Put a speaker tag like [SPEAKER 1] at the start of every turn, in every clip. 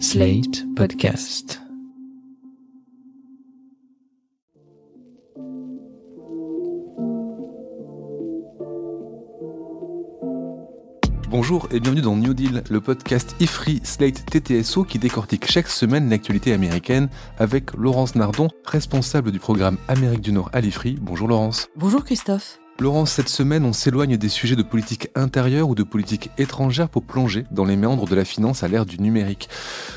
[SPEAKER 1] Slate Podcast.
[SPEAKER 2] Bonjour et bienvenue dans New Deal, le podcast IFRI Slate TTSO qui décortique chaque semaine l'actualité américaine avec Laurence Nardon, responsable du programme Amérique du Nord à l'IFRI. Bonjour Laurence.
[SPEAKER 3] Bonjour Christophe.
[SPEAKER 2] Laurence, cette semaine, on s'éloigne des sujets de politique intérieure ou de politique étrangère pour plonger dans les méandres de la finance à l'ère du numérique.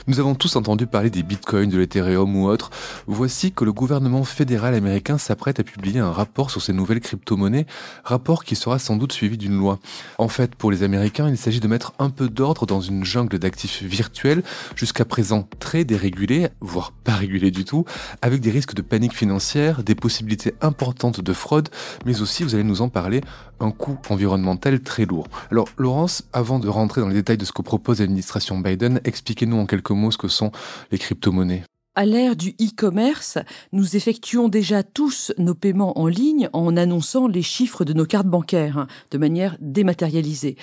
[SPEAKER 2] Nous avons tous entendu parler des bitcoins, de l'Ethereum ou autres. Voici que le gouvernement fédéral américain s'apprête à publier un rapport sur ces nouvelles crypto-monnaies, rapport qui sera sans doute suivi d'une loi. En fait, pour les Américains, il s'agit de mettre un peu d'ordre dans une jungle d'actifs virtuels, jusqu'à présent très dérégulés, voire pas régulés du tout, avec des risques de panique financière, des possibilités importantes de fraude, mais aussi, vous allez nous en parler, un coût environnemental très lourd. Alors Laurence, avant de rentrer dans les détails de ce que propose l'administration Biden, expliquez-nous en quelques mots ce que sont les crypto-monnaies.
[SPEAKER 3] À l'ère du e-commerce, nous effectuons déjà tous nos paiements en ligne en annonçant les chiffres de nos cartes bancaires hein, de manière dématérialisée.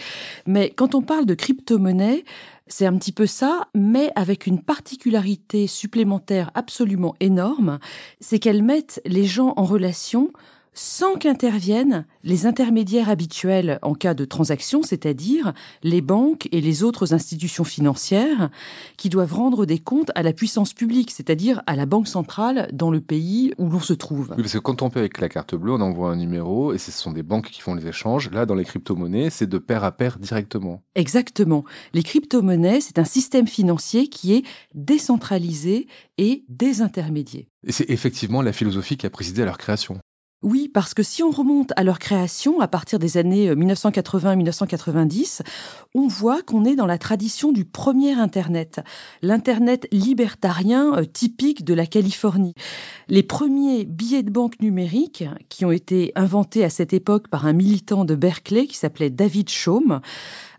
[SPEAKER 3] Mais quand on parle de crypto-monnaie, c'est un petit peu ça, mais avec une particularité supplémentaire absolument énorme, c'est qu'elles mettent les gens en relation sans qu'interviennent les intermédiaires habituels en cas de transaction, c'est-à-dire les banques et les autres institutions financières qui doivent rendre des comptes à la puissance publique, c'est-à-dire à la banque centrale dans le pays où l'on se trouve.
[SPEAKER 2] Oui, parce que quand on paie avec la carte bleue, on envoie un numéro et ce sont des banques qui font les échanges. Là, dans les crypto-monnaies, c'est de pair à pair directement.
[SPEAKER 3] Exactement. Les crypto-monnaies, c'est un système financier qui est décentralisé et désintermédié.
[SPEAKER 2] Et c'est effectivement la philosophie qui a présidé à leur création.
[SPEAKER 3] Oui, parce que si on remonte à leur création, à partir des années 1980-1990, on voit qu'on est dans la tradition du premier Internet, l'Internet libertarien euh, typique de la Californie. Les premiers billets de banque numériques, qui ont été inventés à cette époque par un militant de Berkeley qui s'appelait David Chaum,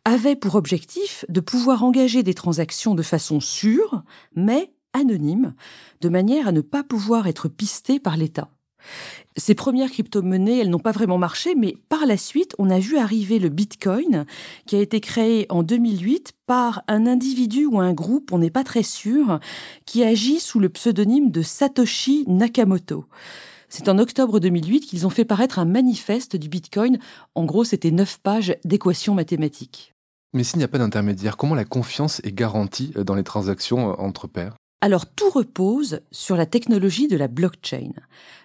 [SPEAKER 3] avaient pour objectif de pouvoir engager des transactions de façon sûre, mais anonyme, de manière à ne pas pouvoir être pisté par l'État. Ces premières crypto-monnaies, elles n'ont pas vraiment marché, mais par la suite, on a vu arriver le Bitcoin, qui a été créé en 2008 par un individu ou un groupe, on n'est pas très sûr, qui agit sous le pseudonyme de Satoshi Nakamoto. C'est en octobre 2008 qu'ils ont fait paraître un manifeste du Bitcoin. En gros, c'était neuf pages d'équations mathématiques.
[SPEAKER 2] Mais s'il n'y a pas d'intermédiaire, comment la confiance est garantie dans les transactions entre pairs?
[SPEAKER 3] Alors tout repose sur la technologie de la blockchain.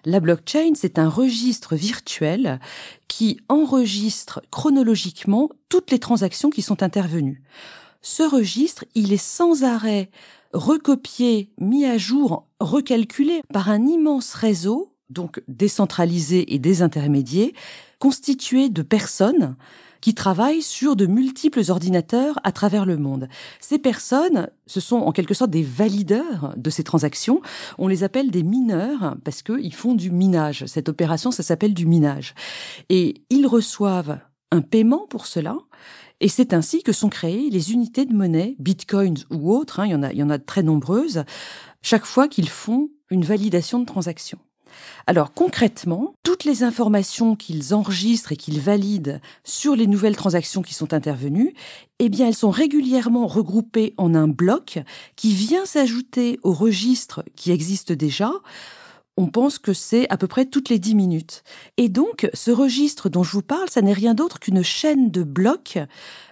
[SPEAKER 3] La blockchain, c'est un registre virtuel qui enregistre chronologiquement toutes les transactions qui sont intervenues. Ce registre, il est sans arrêt recopié, mis à jour, recalculé par un immense réseau, donc décentralisé et désintermédié, constitué de personnes qui travaillent sur de multiples ordinateurs à travers le monde. Ces personnes, ce sont en quelque sorte des valideurs de ces transactions. On les appelle des mineurs parce qu'ils font du minage. Cette opération, ça s'appelle du minage. Et ils reçoivent un paiement pour cela. Et c'est ainsi que sont créées les unités de monnaie, bitcoins ou autres, hein, il, y en a, il y en a de très nombreuses, chaque fois qu'ils font une validation de transaction. Alors concrètement, toutes les informations qu'ils enregistrent et qu'ils valident sur les nouvelles transactions qui sont intervenues, eh elles sont régulièrement regroupées en un bloc qui vient s'ajouter au registre qui existe déjà. On pense que c'est à peu près toutes les 10 minutes. Et donc, ce registre dont je vous parle, ça n'est rien d'autre qu'une chaîne de blocs,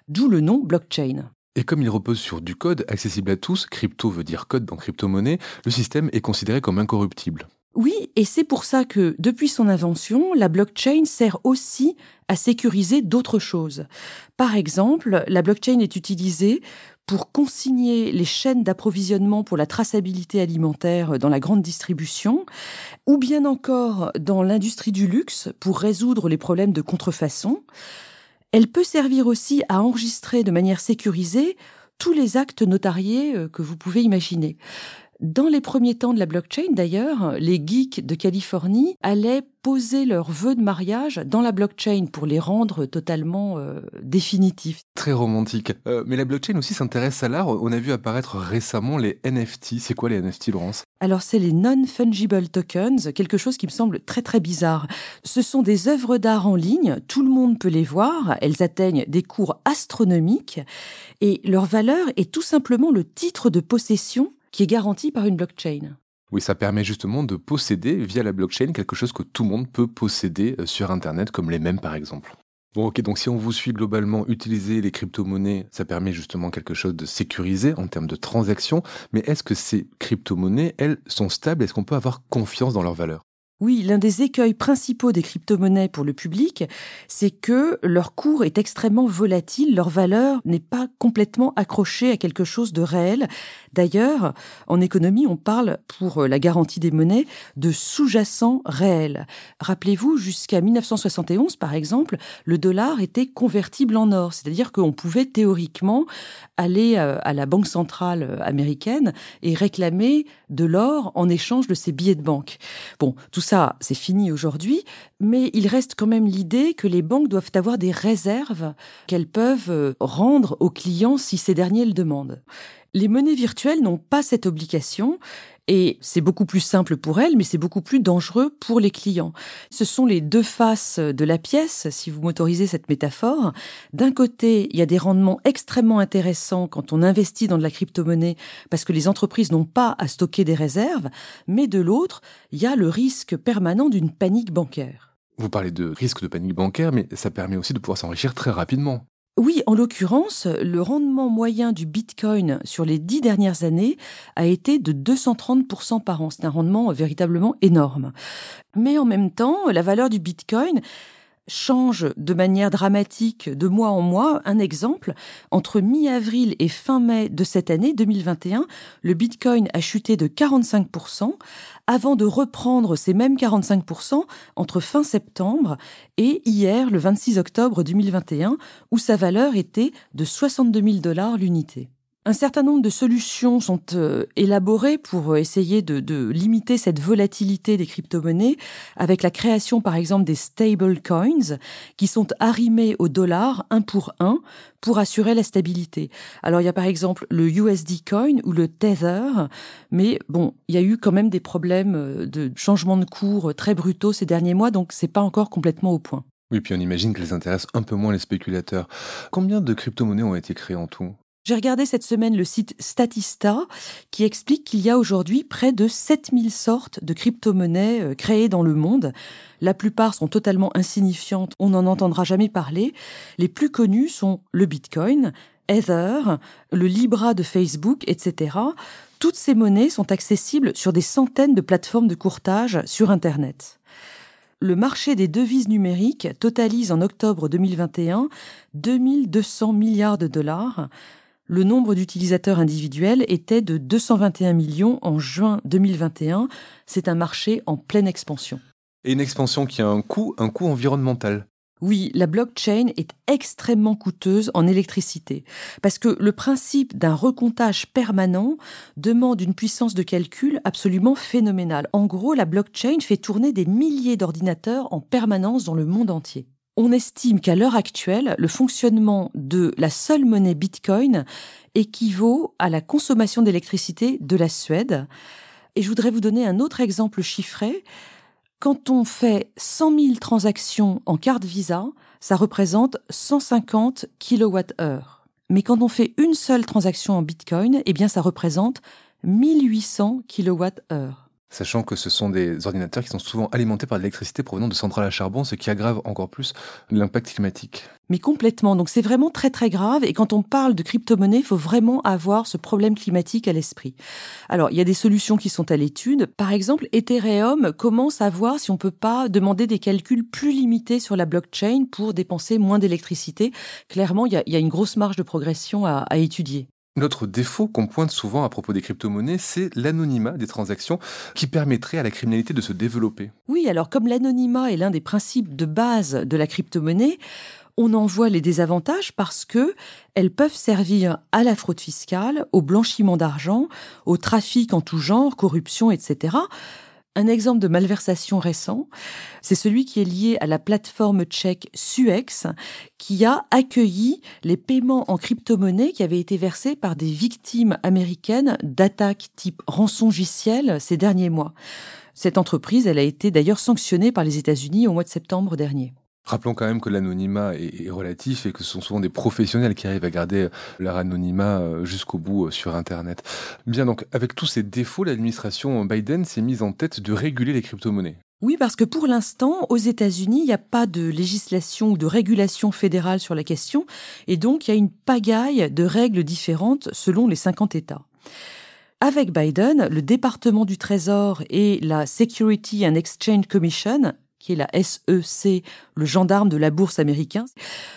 [SPEAKER 3] d'où le nom blockchain.
[SPEAKER 2] Et comme il repose sur du code accessible à tous, crypto veut dire code dans crypto-monnaie, le système est considéré comme incorruptible.
[SPEAKER 3] Oui, et c'est pour ça que depuis son invention, la blockchain sert aussi à sécuriser d'autres choses. Par exemple, la blockchain est utilisée pour consigner les chaînes d'approvisionnement pour la traçabilité alimentaire dans la grande distribution, ou bien encore dans l'industrie du luxe pour résoudre les problèmes de contrefaçon. Elle peut servir aussi à enregistrer de manière sécurisée tous les actes notariés euh, que vous pouvez imaginer. Dans les premiers temps de la blockchain, d'ailleurs, les geeks de Californie allaient poser leurs vœux de mariage dans la blockchain pour les rendre totalement euh, définitifs.
[SPEAKER 2] Très romantique. Euh, mais la blockchain aussi s'intéresse à l'art. On a vu apparaître récemment les NFT. C'est quoi les NFT, Laurence?
[SPEAKER 3] Alors, c'est les non-fungible tokens, quelque chose qui me semble très très bizarre. Ce sont des œuvres d'art en ligne, tout le monde peut les voir, elles atteignent des cours astronomiques et leur valeur est tout simplement le titre de possession qui est garanti par une blockchain.
[SPEAKER 2] Oui, ça permet justement de posséder via la blockchain quelque chose que tout le monde peut posséder euh, sur Internet, comme les mêmes par exemple. Bon, ok, donc si on vous suit globalement, utiliser les crypto-monnaies, ça permet justement quelque chose de sécurisé en termes de transactions, mais est-ce que ces crypto-monnaies, elles, sont stables? Est-ce qu'on peut avoir confiance dans leur valeur
[SPEAKER 3] oui, l'un des écueils principaux des crypto-monnaies pour le public, c'est que leur cours est extrêmement volatile, leur valeur n'est pas complètement accrochée à quelque chose de réel. D'ailleurs, en économie, on parle, pour la garantie des monnaies, de sous-jacent réel. Rappelez-vous, jusqu'à 1971, par exemple, le dollar était convertible en or, c'est-à-dire qu'on pouvait théoriquement aller euh, à la Banque centrale américaine et réclamer de l'or en échange de ses billets de banque. Bon, tout ça, c'est fini aujourd'hui, mais il reste quand même l'idée que les banques doivent avoir des réserves qu'elles peuvent euh, rendre aux clients si ces derniers le demandent. Les monnaies virtuelles n'ont pas cette obligation et c'est beaucoup plus simple pour elles, mais c'est beaucoup plus dangereux pour les clients. Ce sont les deux faces de la pièce, si vous m'autorisez cette métaphore. D'un côté, il y a des rendements extrêmement intéressants quand on investit dans de la crypto-monnaie parce que les entreprises n'ont pas à stocker des réserves, mais de l'autre, il y a le risque permanent d'une panique bancaire.
[SPEAKER 2] Vous parlez de risque de panique bancaire, mais ça permet aussi de pouvoir s'enrichir très rapidement.
[SPEAKER 3] Oui, en l'occurrence, le rendement moyen du Bitcoin sur les dix dernières années a été de 230% par an. C'est un rendement véritablement énorme. Mais en même temps, la valeur du Bitcoin change de manière dramatique de mois en mois. Un exemple, entre mi-avril et fin mai de cette année 2021, le Bitcoin a chuté de 45% avant de reprendre ces mêmes 45% entre fin septembre et hier, le 26 octobre 2021, où sa valeur était de 62 000 dollars l'unité. Un certain nombre de solutions sont euh, élaborées pour euh, essayer de, limiter cette volatilité des crypto-monnaies, avec la création par exemple des stable coins qui sont arrimés au dollar un pour un pour assurer la stabilité. Alors il y a par exemple le USD coin ou le Tether, mais bon, il y a eu quand même des problèmes euh, de changement de cours très brutaux ces derniers mois, donc c'est pas encore complètement au point.
[SPEAKER 2] Oui, puis on imagine qu'elles intéressent un peu moins les spéculateurs. Combien de crypto-monnaies ont été créées en tout?
[SPEAKER 3] J'ai regardé cette semaine le site Statista qui explique qu'il y a aujourd'hui près de 7000 sortes de crypto-monnaies euh, créées dans le monde. La plupart sont totalement insignifiantes, on n'en entendra jamais parler. Les plus connues sont le Bitcoin, Ether, le Libra de Facebook, etc. Toutes ces monnaies sont accessibles sur des centaines de plateformes de courtage sur Internet. Le marché des devises numériques totalise en octobre 2021 2200 milliards de dollars, le nombre d'utilisateurs individuels était de 221 millions en juin 2021. C'est un marché en pleine expansion.
[SPEAKER 2] Et une expansion qui a un coût, un coût environnemental.
[SPEAKER 3] Oui, la blockchain est extrêmement coûteuse en électricité parce que le principe d'un recomptage permanent demande une puissance de calcul absolument phénoménale. En gros, la blockchain fait tourner des milliers d'ordinateurs en permanence dans le monde entier on estime qu'à l'heure actuelle, le fonctionnement de la seule monnaie Bitcoin équivaut à la consommation d'électricité de la Suède. Et je voudrais vous donner un autre exemple chiffré. Quand on fait 100 000 transactions en carte Visa, ça représente 150 kWh. Mais quand on fait une seule transaction en Bitcoin, eh bien, ça représente 1800 kWh.
[SPEAKER 2] Sachant que ce sont des ordinateurs qui sont souvent alimentés par de l'électricité provenant de centrales à charbon, ce qui aggrave encore plus l'impact climatique.
[SPEAKER 3] Mais complètement. Donc c'est vraiment très très grave. Et quand on parle de crypto-monnaie, il faut vraiment avoir ce problème climatique à l'esprit. Alors il y a des solutions qui sont à l'étude. Par exemple, Ethereum commence à voir si on peut pas demander des calculs plus limités sur la blockchain pour dépenser moins d'électricité. Clairement, il y, a, une grosse marge de progression à étudier.
[SPEAKER 2] L'autre défaut qu'on pointe souvent à propos des crypto-monnaies, c'est l'anonymat des transactions qui permettrait à la criminalité de se développer.
[SPEAKER 3] Oui, alors comme l'anonymat est l'un des principes de base de la crypto-monnaie, On en voit les désavantages parce que elles peuvent servir à la fraude fiscale, au blanchiment d'argent, au trafic en tout genre, corruption, etc. Un exemple de malversation récent, c'est celui qui est lié à la plateforme tchèque Suex, qui a accueilli les paiements en crypto-monnaie qui avaient été versés par des victimes américaines d'attaques type rançongiciel ces derniers mois. Cette entreprise, elle a été d'ailleurs sanctionnée par les États-Unis au mois de septembre dernier.
[SPEAKER 2] Rappelons quand même que l'anonymat est, relatif et que ce sont souvent des professionnels qui arrivent à garder leur anonymat euh, jusqu'au bout euh, sur Internet. Bien donc, avec tous ces défauts, l'administration Biden s'est mise en tête de réguler les crypto-monnaies.
[SPEAKER 3] Oui, parce que pour l'instant, aux États-Unis, il n'y a pas de législation ou de régulation fédérale sur la question, et donc il y a une pagaille de règles différentes selon les 50 États. Avec Biden, le département du Trésor et la Security and Exchange Commission la SEC, le gendarme de la bourse américain,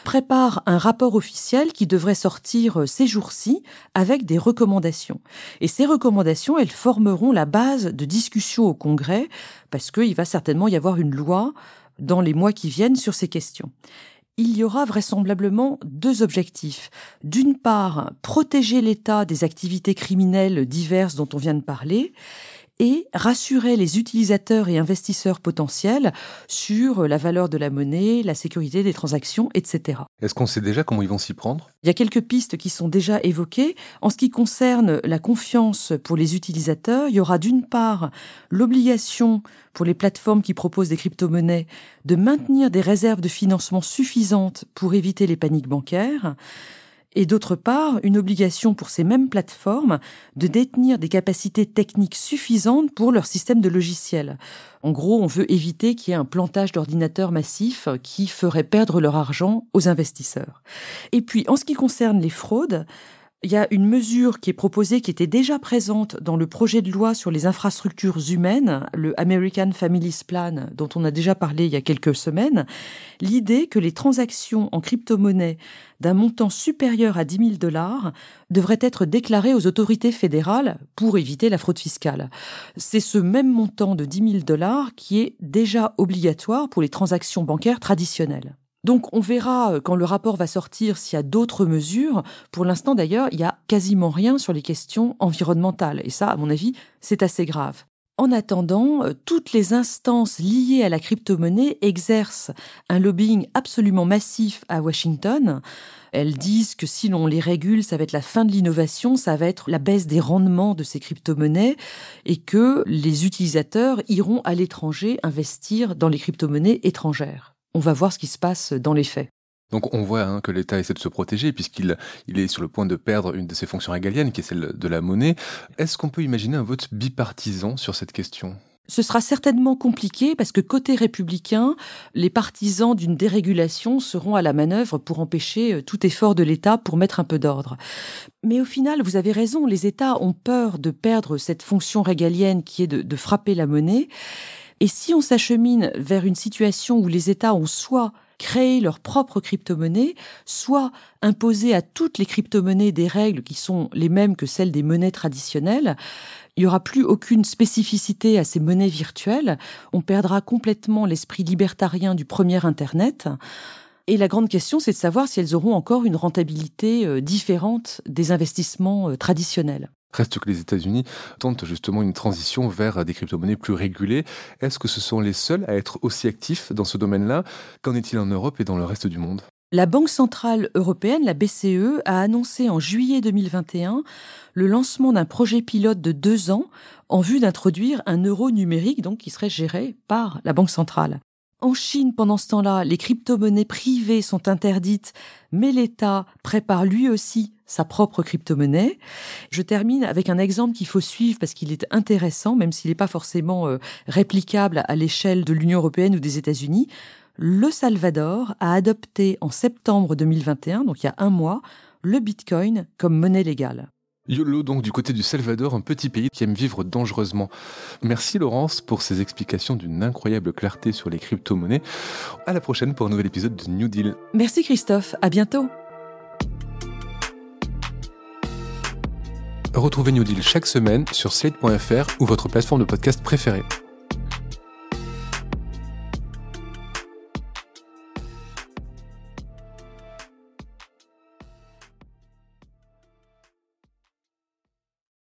[SPEAKER 3] prépare un rapport officiel qui devrait sortir euh, ces jours-ci avec des recommandations. Et ces recommandations, elles formeront la base de discussion au Congrès parce qu'il va certainement y avoir une loi dans les mois qui viennent sur ces questions il y aura vraisemblablement deux objectifs. D'une part, protéger l'État des activités criminelles diverses dont on vient de parler, et rassurer les utilisateurs et investisseurs potentiels sur la valeur de la monnaie, la sécurité des transactions, etc.
[SPEAKER 2] Est-ce qu'on sait déjà comment ils vont s'y prendre?
[SPEAKER 3] Il y a quelques pistes qui sont déjà évoquées. En ce qui concerne la confiance pour les utilisateurs, il y aura d'une part l'obligation pour les plateformes qui proposent des crypto-monnaies de maintenir des réserves de financement suffisantes pour éviter les paniques bancaires et d'autre part une obligation pour ces mêmes plateformes de détenir des capacités techniques suffisantes pour leur système de logiciels. En gros, on veut éviter qu'il y ait un plantage d'ordinateurs massif qui ferait perdre leur argent aux investisseurs. Et puis, en ce qui concerne les fraudes, il y a une mesure qui est proposée, qui était déjà présente dans le projet de loi sur les infrastructures humaines, le American Families Plan, dont on a déjà parlé il y a quelques semaines. L'idée que les transactions en crypto-monnaie d'un montant supérieur à 10 000 dollars devraient être déclarées aux autorités fédérales pour éviter la fraude fiscale. C'est ce même montant de 10 000 dollars qui est déjà obligatoire pour les transactions bancaires traditionnelles. Donc on verra euh, quand le rapport va sortir s'il y a d'autres mesures. Pour l'instant d'ailleurs, il n'y a quasiment rien sur les questions environnementales. Et ça, à mon avis, c'est assez grave. En attendant, euh, toutes les instances liées à la crypto-monnaie exercent un lobbying absolument massif à Washington. Elles disent que si l'on les régule, ça va être la fin de l'innovation, ça va être la baisse des rendements de ces crypto-monnaies et que les utilisateurs iront à l'étranger investir dans les crypto-monnaies étrangères on va voir ce qui se passe dans les faits.
[SPEAKER 2] Donc on voit hein, que l'État essaie de se protéger puisqu'il il est sur le point de perdre une de ses fonctions régaliennes, qui est celle de la monnaie. Est-ce qu'on peut imaginer un vote bipartisan sur cette question?
[SPEAKER 3] Ce sera certainement compliqué parce que côté républicain, les partisans d'une dérégulation seront à la manœuvre pour empêcher euh, tout effort de l'État pour mettre un peu d'ordre. Mais au final, vous avez raison, les États ont peur de perdre cette fonction régalienne qui est de, de frapper la monnaie. Et si on s'achemine vers une situation où les États ont soit créé leur propre crypto-monnaie, soit imposé à toutes les crypto-monnaies des règles qui sont les mêmes que celles des monnaies traditionnelles, il n'y aura plus aucune spécificité à ces monnaies virtuelles, on perdra complètement l'esprit libertarien du premier Internet. Et la grande question, c'est de savoir si elles auront encore une rentabilité euh, différente des investissements euh, traditionnels.
[SPEAKER 2] Reste que les États-Unis tentent justement une transition vers des crypto-monnaies plus régulées. Est-ce que ce sont les seuls à être aussi actifs dans ce domaine-là? Qu'en est-il en Europe et dans le reste du monde?
[SPEAKER 3] La Banque centrale européenne, la BCE, a annoncé en juillet 2021 le lancement d'un projet pilote de deux ans en vue d'introduire un euro numérique, donc qui serait géré par la Banque centrale. En Chine, pendant ce temps-là, les crypto-monnaies privées sont interdites, mais l'État prépare lui aussi sa propre crypto-monnaie. Je termine avec un exemple qu'il faut suivre parce qu'il est intéressant, même s'il n'est pas forcément euh, réplicable à l'échelle de l'Union européenne ou des États-Unis. Le Salvador a adopté en septembre 2021, donc il y a un mois, le Bitcoin comme monnaie légale.
[SPEAKER 2] YOLO, donc du côté du Salvador, un petit pays qui aime vivre dangereusement. Merci Laurence pour ces explications d'une incroyable clarté sur les crypto-monnaies. À la prochaine pour un nouvel épisode de New Deal.
[SPEAKER 3] Merci Christophe, à bientôt.
[SPEAKER 2] Retrouvez New Deal chaque semaine sur slate.fr ou votre plateforme de podcast préférée.